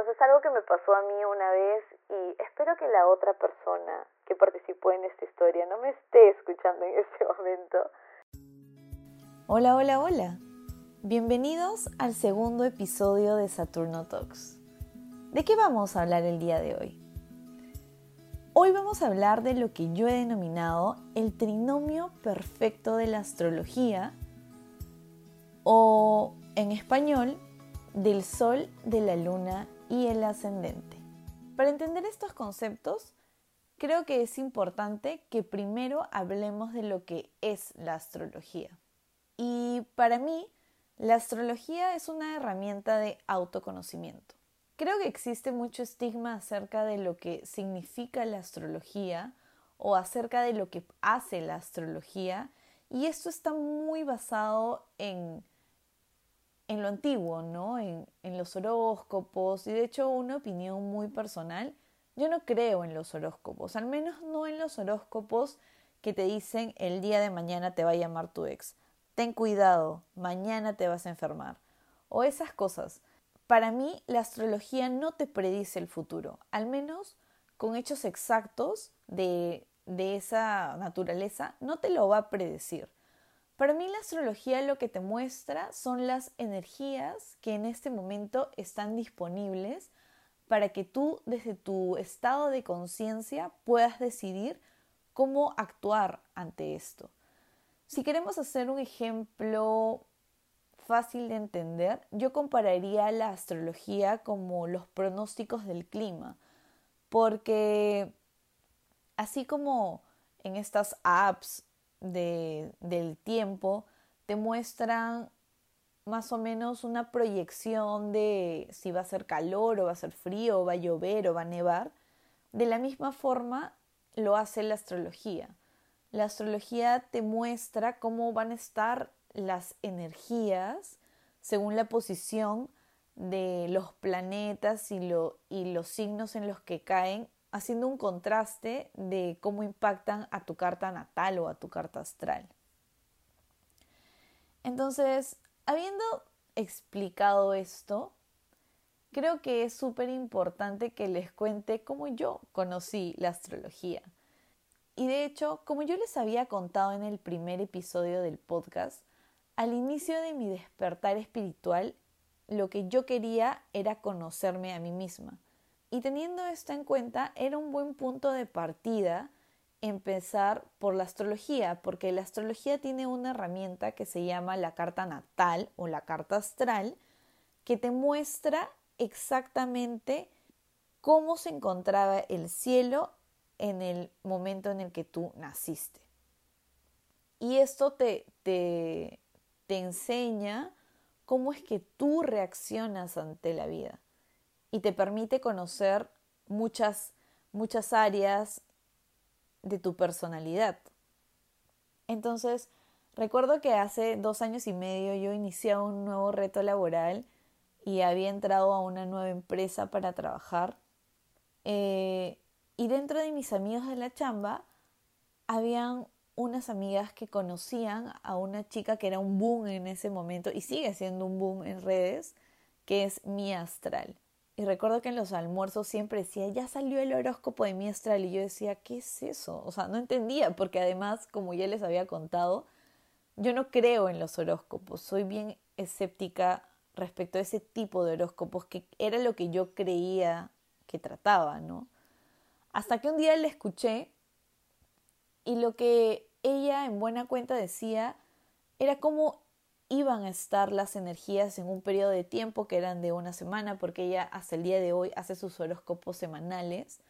Entonces algo que me pasó a mí una vez y espero que la otra persona que participó en esta historia no me esté escuchando en este momento. Hola, hola, hola. Bienvenidos al segundo episodio de Saturno Talks. ¿De qué vamos a hablar el día de hoy? Hoy vamos a hablar de lo que yo he denominado el trinomio perfecto de la astrología o en español del Sol, de la Luna y el ascendente. Para entender estos conceptos, creo que es importante que primero hablemos de lo que es la astrología. Y para mí, la astrología es una herramienta de autoconocimiento. Creo que existe mucho estigma acerca de lo que significa la astrología o acerca de lo que hace la astrología y esto está muy basado en en lo antiguo, ¿no? En, los horóscopos y de hecho una opinión muy personal, yo no creo en los horóscopos, al menos no en los horóscopos que te dicen el día de mañana te va a llamar tu ex, ten cuidado, mañana te vas a enfermar, o esas cosas. Para mí la astrología no te predice el futuro, al menos con hechos exactos de, de esa naturaleza, no te lo va a predecir. Para mí la astrología lo que te muestra son las energías que en este momento están disponibles para que tú desde tu estado de conciencia puedas decidir cómo actuar ante esto. Si queremos hacer un ejemplo fácil de entender, yo compararía la astrología como los pronósticos del clima, porque así como en estas apps de, del tiempo te muestran más o menos una proyección de si va a ser calor o va a ser frío o va a llover o va a nevar. De la misma forma lo hace la astrología. La astrología te muestra cómo van a estar las energías según la posición de los planetas y, y los signos en los que caen haciendo un contraste de cómo impactan a tu carta natal o a tu carta astral. Entonces, habiendo explicado esto, creo que es súper importante que les cuente cómo yo conocí la astrología. Y de hecho, como yo les había contado en el primer episodio del podcast, al inicio de mi despertar espiritual, lo que yo quería era conocerme a mí misma y teniendo esto en cuenta, era un buen punto de partida empezar por la astrología, porque la astrología tiene una herramienta que se llama la carta natal o la carta astral, que te muestra exactamente cómo se encontraba el cielo en el momento en el que tú naciste. Y esto te, te, te enseña cómo es que tú reaccionas ante la vida y te permite conocer muchas, muchas áreas de tu personalidad. Entonces, recuerdo que hace dos años y medio yo inicié un nuevo reto laboral y había entrado a una nueva empresa para trabajar. Eh, y dentro de mis amigos de la chamba, habían unas amigas que conocían a una chica que era un boom en ese momento y sigue siendo un boom en redes, que es mi astral. Y recuerdo que en los almuerzos siempre decía, ya salió el horóscopo de mi astral. Y yo decía, ¿qué es eso? O sea, no entendía, porque además, como ya les había contado, yo no creo en los horóscopos. Soy bien escéptica respecto a ese tipo de horóscopos, que era lo que yo creía que trataba, ¿no? Hasta que un día le escuché y lo que ella en buena cuenta decía era como iban a estar las energías en un periodo de tiempo que eran de una semana, porque ella hasta el día de hoy hace sus horóscopos semanales,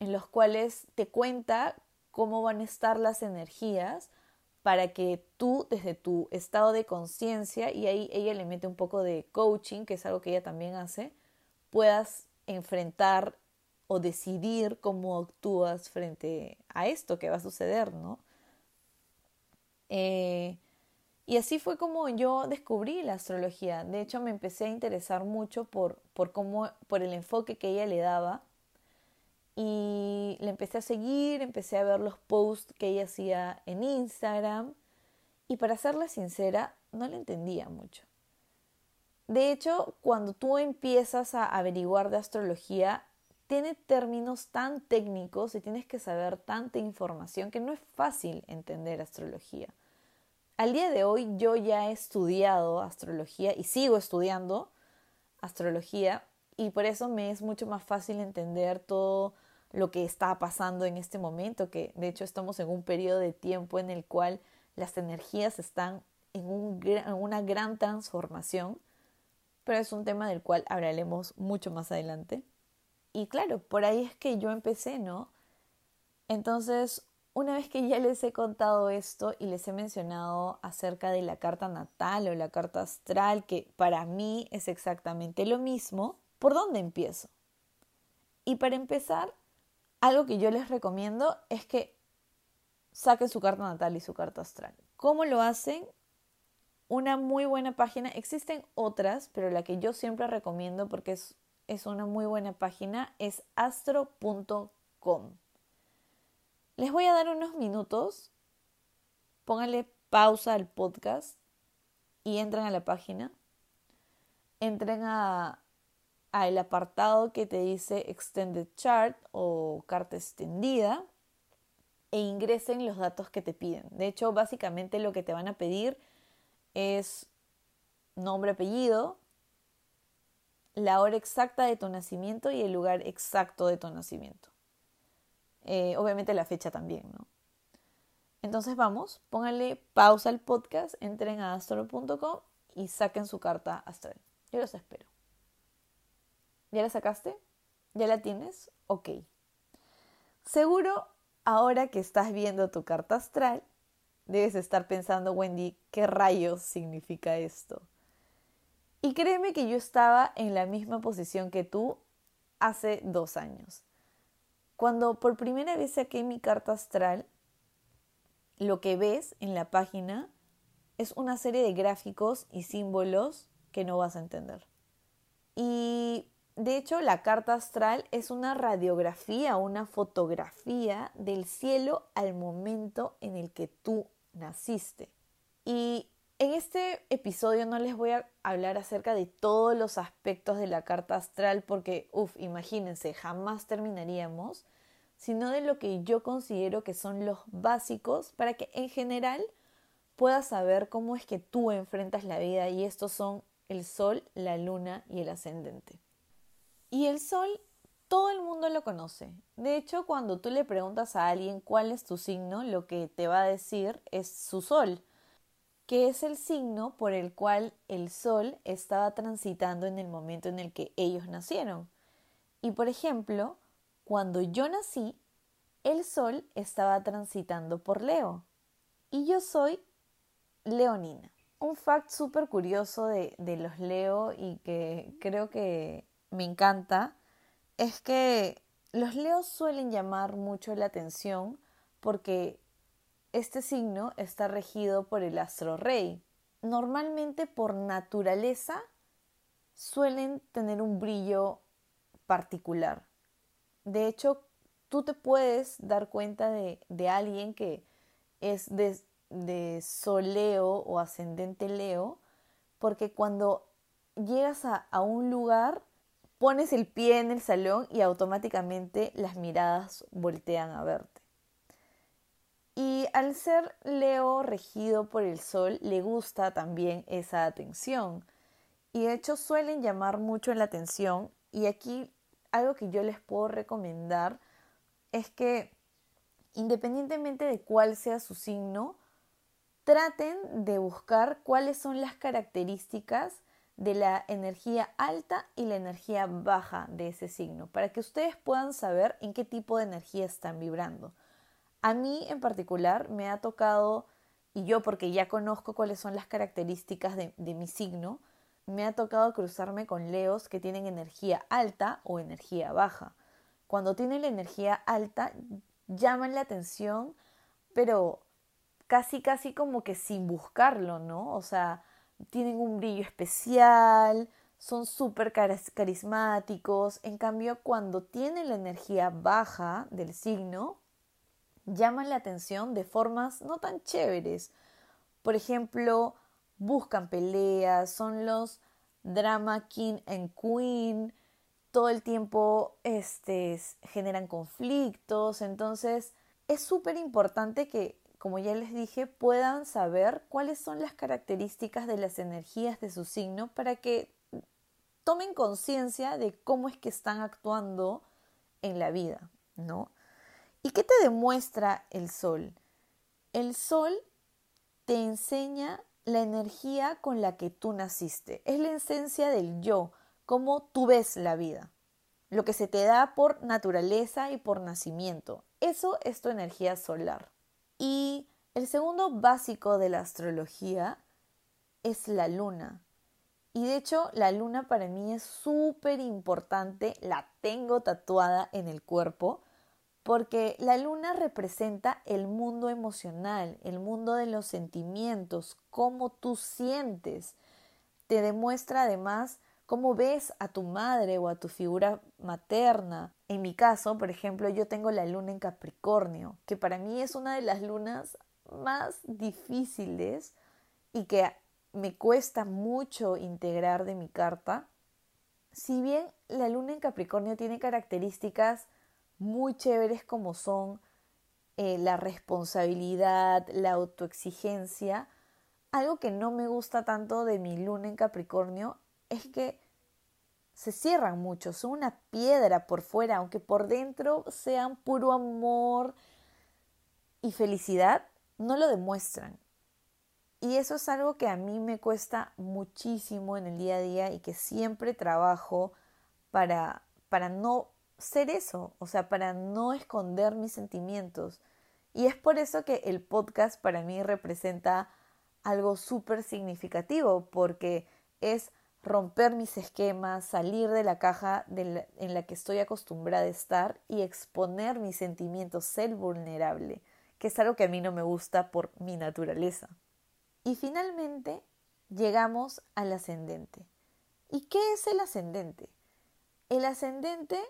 en los cuales te cuenta cómo van a estar las energías para que tú desde tu estado de conciencia, y ahí ella le mete un poco de coaching, que es algo que ella también hace, puedas enfrentar o decidir cómo actúas frente a esto que va a suceder, ¿no? Eh, y así fue como yo descubrí la astrología. De hecho, me empecé a interesar mucho por, por, cómo, por el enfoque que ella le daba. Y le empecé a seguir, empecé a ver los posts que ella hacía en Instagram. Y para serle sincera, no le entendía mucho. De hecho, cuando tú empiezas a averiguar de astrología, tiene términos tan técnicos y tienes que saber tanta información que no es fácil entender astrología. Al día de hoy yo ya he estudiado astrología y sigo estudiando astrología y por eso me es mucho más fácil entender todo lo que está pasando en este momento, que de hecho estamos en un periodo de tiempo en el cual las energías están en, un, en una gran transformación, pero es un tema del cual hablaremos mucho más adelante. Y claro, por ahí es que yo empecé, ¿no? Entonces, una vez que ya les he contado esto y les he mencionado acerca de la carta natal o la carta astral, que para mí es exactamente lo mismo, ¿por dónde empiezo? Y para empezar, algo que yo les recomiendo es que saquen su carta natal y su carta astral. ¿Cómo lo hacen? Una muy buena página. Existen otras, pero la que yo siempre recomiendo porque es, es una muy buena página es astro.com. Les voy a dar unos minutos. Pónganle pausa al podcast y entren a la página. Entren a al apartado que te dice Extended Chart o carta extendida e ingresen los datos que te piden. De hecho, básicamente lo que te van a pedir es nombre, apellido, la hora exacta de tu nacimiento y el lugar exacto de tu nacimiento. Eh, obviamente la fecha también, ¿no? Entonces vamos, pónganle pausa al podcast, entren a astro.com y saquen su carta astral. Yo los espero. ¿Ya la sacaste? ¿Ya la tienes? Ok. Seguro, ahora que estás viendo tu carta astral, debes estar pensando, Wendy, ¿qué rayos significa esto? Y créeme que yo estaba en la misma posición que tú hace dos años. Cuando por primera vez saqué mi carta astral, lo que ves en la página es una serie de gráficos y símbolos que no vas a entender. Y de hecho, la carta astral es una radiografía, una fotografía del cielo al momento en el que tú naciste. Y episodio no les voy a hablar acerca de todos los aspectos de la carta astral porque, uff, imagínense, jamás terminaríamos, sino de lo que yo considero que son los básicos para que en general puedas saber cómo es que tú enfrentas la vida y estos son el sol, la luna y el ascendente. Y el sol, todo el mundo lo conoce. De hecho, cuando tú le preguntas a alguien cuál es tu signo, lo que te va a decir es su sol, que es el signo por el cual el sol estaba transitando en el momento en el que ellos nacieron. Y por ejemplo, cuando yo nací, el sol estaba transitando por Leo. Y yo soy leonina. Un fact súper curioso de, de los Leo y que creo que me encanta es que los leos suelen llamar mucho la atención porque este signo está regido por el astro rey. Normalmente por naturaleza suelen tener un brillo particular. De hecho, tú te puedes dar cuenta de, alguien que es de, de soleo o ascendente leo, porque cuando llegas a, a un lugar Pones el pie en el salón y automáticamente las miradas voltean a verte. Y al ser Leo regido por el sol, le gusta también esa atención. Y de hecho suelen llamar mucho la atención. Y aquí algo que yo les puedo recomendar es que independientemente de cuál sea su signo, traten de buscar cuáles son las características de la energía alta y la energía baja de ese signo, para que ustedes puedan saber en qué tipo de energía están vibrando. A mí en particular me ha tocado, y yo porque ya conozco cuáles son las características de, mi signo, me ha tocado cruzarme con leos que tienen energía alta o energía baja. Cuando tienen la energía alta, llaman la atención, pero casi, casi como que sin buscarlo, ¿no? O sea, tienen un brillo especial, son súper carismáticos. En cambio, cuando tienen la energía baja del signo, llaman la atención de formas no tan chéveres. Por ejemplo, buscan peleas, son los drama king and queen, todo el tiempo este, generan conflictos, entonces es súper importante que, como ya les dije, puedan saber cuáles son las características de las energías de su signo para que tomen conciencia de cómo es que están actuando en la vida, ¿no? ¿Y qué te demuestra el sol? El sol te enseña la energía con la que tú naciste. Es la esencia del yo, cómo tú ves la vida. Lo que se te da por naturaleza y por nacimiento. Eso es tu energía solar. Y el segundo básico de la astrología es la luna. Y de hecho, la luna para mí es súper importante, la tengo tatuada en el cuerpo, porque la luna representa el mundo emocional, el mundo de los sentimientos, cómo tú sientes. Te demuestra además cómo ves a tu madre o a tu figura materna. En mi caso, por ejemplo, yo tengo la luna en Capricornio, que para mí es una de las lunas más difíciles y que me cuesta mucho integrar de mi carta, si bien la luna en Capricornio tiene características muy chéveres como son eh, la responsabilidad, la autoexigencia, algo que no me gusta tanto de mi luna en Capricornio es que se cierran mucho, son una piedra por fuera, aunque por dentro sean puro amor y felicidad, no lo demuestran. Y eso es algo que a mí me cuesta muchísimo en el día a día y que siempre trabajo para, para no ser eso, o sea, para no esconder mis sentimientos. Y es por eso que el podcast para mí representa algo súper significativo, porque es romper mis esquemas, salir de la caja en la que estoy acostumbrada a estar y exponer mis sentimientos, ser vulnerable, que es algo que a mí no me gusta por mi naturaleza. Y finalmente llegamos al ascendente. ¿Y qué es el ascendente? El ascendente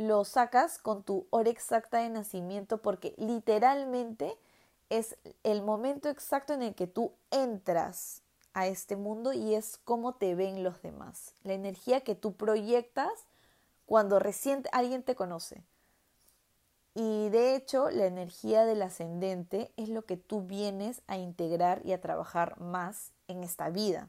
lo sacas con tu hora exacta de nacimiento porque literalmente es el momento exacto en el que tú entras a este mundo y es cómo te ven los demás. La energía que tú proyectas cuando recién alguien te conoce. Y de hecho, la energía del ascendente es lo que tú vienes a integrar y a trabajar más en esta vida.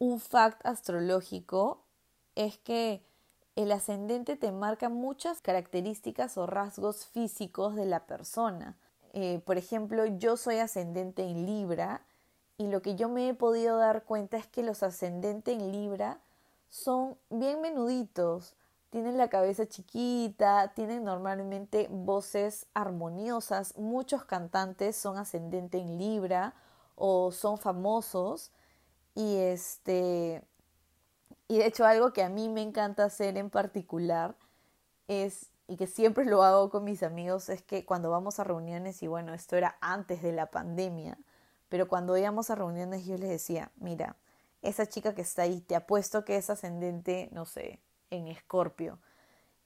Un fact astrológico es que el ascendente te marca muchas características o rasgos físicos de la persona. Eh, por ejemplo, yo soy ascendente en Libra y lo que yo me he podido dar cuenta es que los ascendentes en Libra son bien menuditos, tienen la cabeza chiquita, tienen normalmente voces armoniosas. Muchos cantantes son ascendente en Libra o son famosos. Y este. Y de hecho, algo que a mí me encanta hacer en particular es, y que siempre lo hago con mis amigos, es que cuando vamos a reuniones, y bueno, esto era antes de la pandemia, pero cuando íbamos a reuniones yo les decía, mira, esa chica que está ahí, te apuesto que es ascendente, no sé, en Escorpio.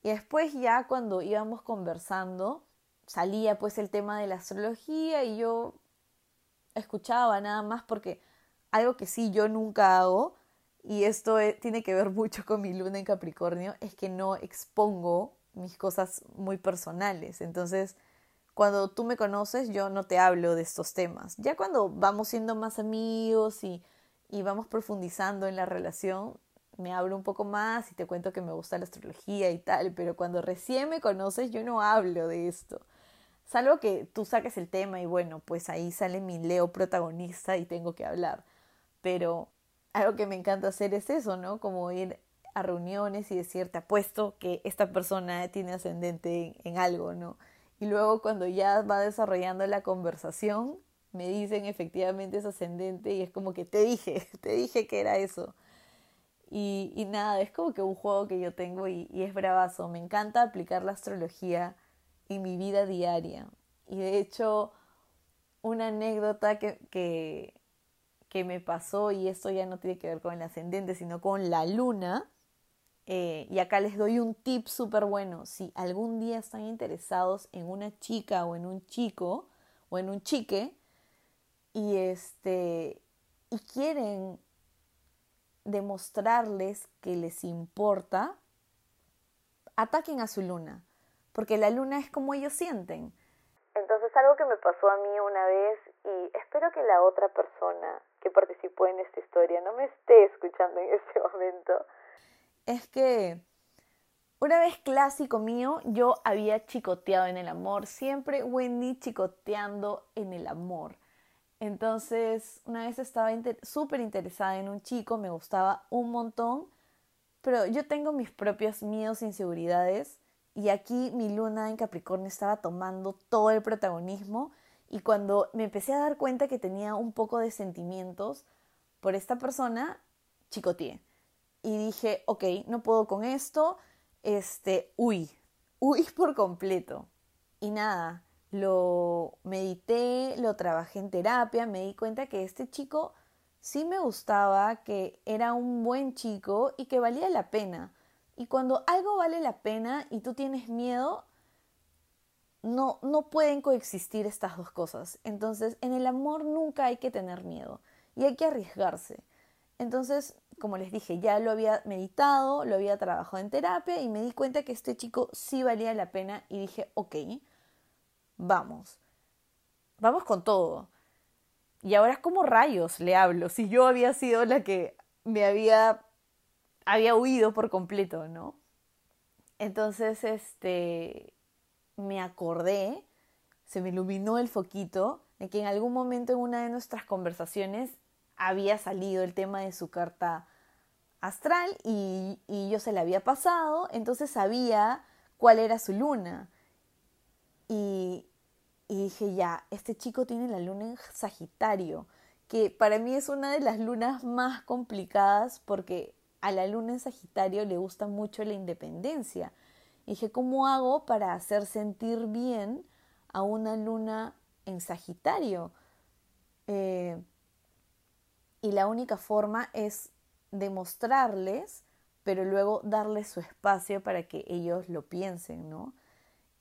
Y después ya cuando íbamos conversando, salía pues el tema de la astrología y yo escuchaba nada más porque algo que sí yo nunca hago, y esto e, tiene que ver mucho con mi luna en Capricornio, es que no expongo mis cosas muy personales. Entonces, cuando tú me conoces, yo no te hablo de estos temas. Ya cuando vamos siendo más amigos y, y vamos profundizando en la relación, me hablo un poco más y te cuento que me gusta la astrología y tal, pero cuando recién me conoces yo no hablo de esto. Salvo que tú saques el tema y bueno, pues ahí sale mi Leo protagonista y tengo que hablar. Pero algo que me encanta hacer es eso, ¿no? Como ir a reuniones y decirte, apuesto que esta persona tiene ascendente en, algo, ¿no? Y luego cuando ya va desarrollando la conversación, me dicen efectivamente es ascendente y es como que te dije, te dije que era eso. Y, nada, es como que un juego que yo tengo y, es bravazo. Me encanta aplicar la astrología en mi vida diaria. Y de hecho, una anécdota que, que, que me pasó, y esto ya no tiene que ver con el ascendente, sino con la luna, eh, y acá les doy un tip súper bueno. Si algún día están interesados en una chica o en un chico o en un chique y este y quieren demostrarles que les importa, ataquen a su luna, porque la luna es como ellos sienten. Entonces algo que me pasó a mí una vez y espero que la otra persona que participó en esta historia no me esté escuchando en este momento. Es que una vez clásico mío, yo había chicoteado en el amor, siempre Wendy chicoteando en el amor. Entonces, una vez estaba súper interesada en un chico, me gustaba un montón, pero yo tengo mis propios miedos e inseguridades y aquí mi luna en Capricornio estaba tomando todo el protagonismo y cuando me empecé a dar cuenta que tenía un poco de sentimientos por esta persona, chicoteé. Y dije, ok, no puedo con esto, este, uy, uy por completo. Y nada, lo medité, lo trabajé en terapia, me di cuenta que este chico sí me gustaba, que era un buen chico y que valía la pena. Y cuando algo vale la pena y tú tienes miedo, no, no pueden coexistir estas dos cosas. Entonces, en el amor nunca hay que tener miedo y hay que arriesgarse. Entonces, como les dije, ya lo había meditado, lo había trabajado en terapia y me di cuenta que este chico sí valía la pena y dije, ok, vamos, vamos con todo. Y ahora, ¿cómo rayos le hablo? Si yo había sido la que me había, había huido por completo, ¿no? Entonces, este, me acordé, se me iluminó el foquito de que en algún momento en una de nuestras conversaciones había salido el tema de su carta astral y, y, yo se la había pasado, entonces sabía cuál era su luna. Y, y dije, ya, este chico tiene la luna en Sagitario, que para mí es una de las lunas más complicadas porque a la luna en Sagitario le gusta mucho la independencia. Dije, ¿cómo hago para hacer sentir bien a una luna en Sagitario? Eh, y la única forma es demostrarles, pero luego darles su espacio para que ellos lo piensen, ¿no?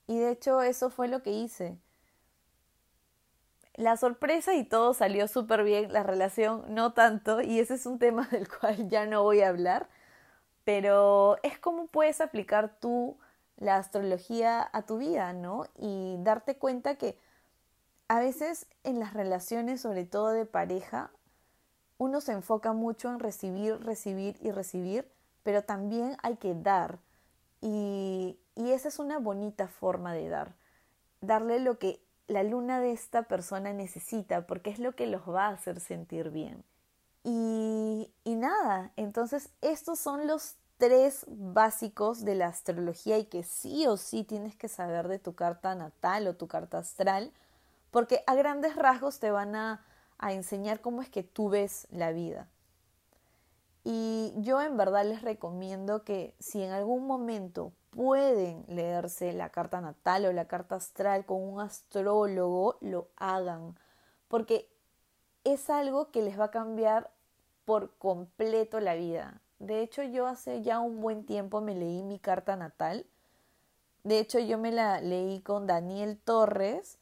Y de hecho eso fue lo que hice. La sorpresa y todo salió súper bien, la relación no tanto, y ese es un tema del cual ya no voy a hablar, pero es cómo puedes aplicar tú la astrología a tu vida, ¿no? Y darte cuenta que a veces en las relaciones, sobre todo de pareja, uno se enfoca mucho en recibir, recibir y recibir, pero también hay que dar. Y, y esa es una bonita forma de dar. Darle lo que la luna de esta persona necesita, porque es lo que los va a hacer sentir bien. Y, y nada, entonces estos son los tres básicos de la astrología y que sí o sí tienes que saber de tu carta natal o tu carta astral, porque a grandes rasgos te van a a enseñar cómo es que tú ves la vida. Y yo en verdad les recomiendo que si en algún momento pueden leerse la carta natal o la carta astral con un astrólogo, lo hagan, porque es algo que les va a cambiar por completo la vida. De hecho, yo hace ya un buen tiempo me leí mi carta natal. De hecho, yo me la leí con Daniel Torres.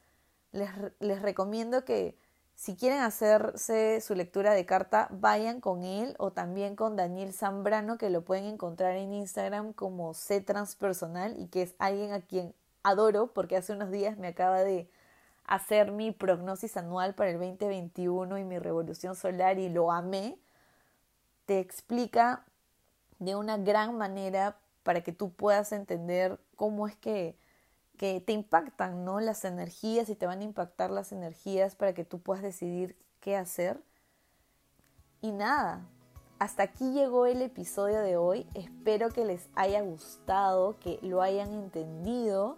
Les, les recomiendo que si quieren hacerse su lectura de carta, vayan con él o también con Daniel Zambrano, que lo pueden encontrar en Instagram como C Transpersonal y que es alguien a quien adoro porque hace unos días me acaba de hacer mi prognosis anual para el 2021 y mi revolución solar y lo amé. Te explica de una gran manera para que tú puedas entender cómo es que que te impactan, ¿no? Las energías y te van a impactar las energías para que tú puedas decidir qué hacer. Y nada, hasta aquí llegó el episodio de hoy. Espero que les haya gustado, que lo hayan entendido.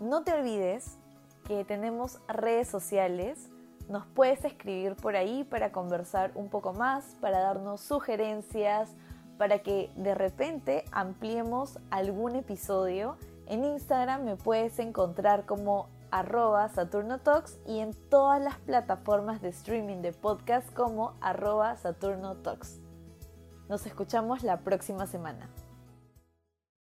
No te olvides que tenemos redes sociales. Nos puedes escribir por ahí para conversar un poco más, para darnos sugerencias, para que de repente ampliemos algún episodio en Instagram me puedes encontrar como arroba Saturno y en todas las plataformas de streaming de podcast como arroba Saturno. Nos escuchamos la próxima semana.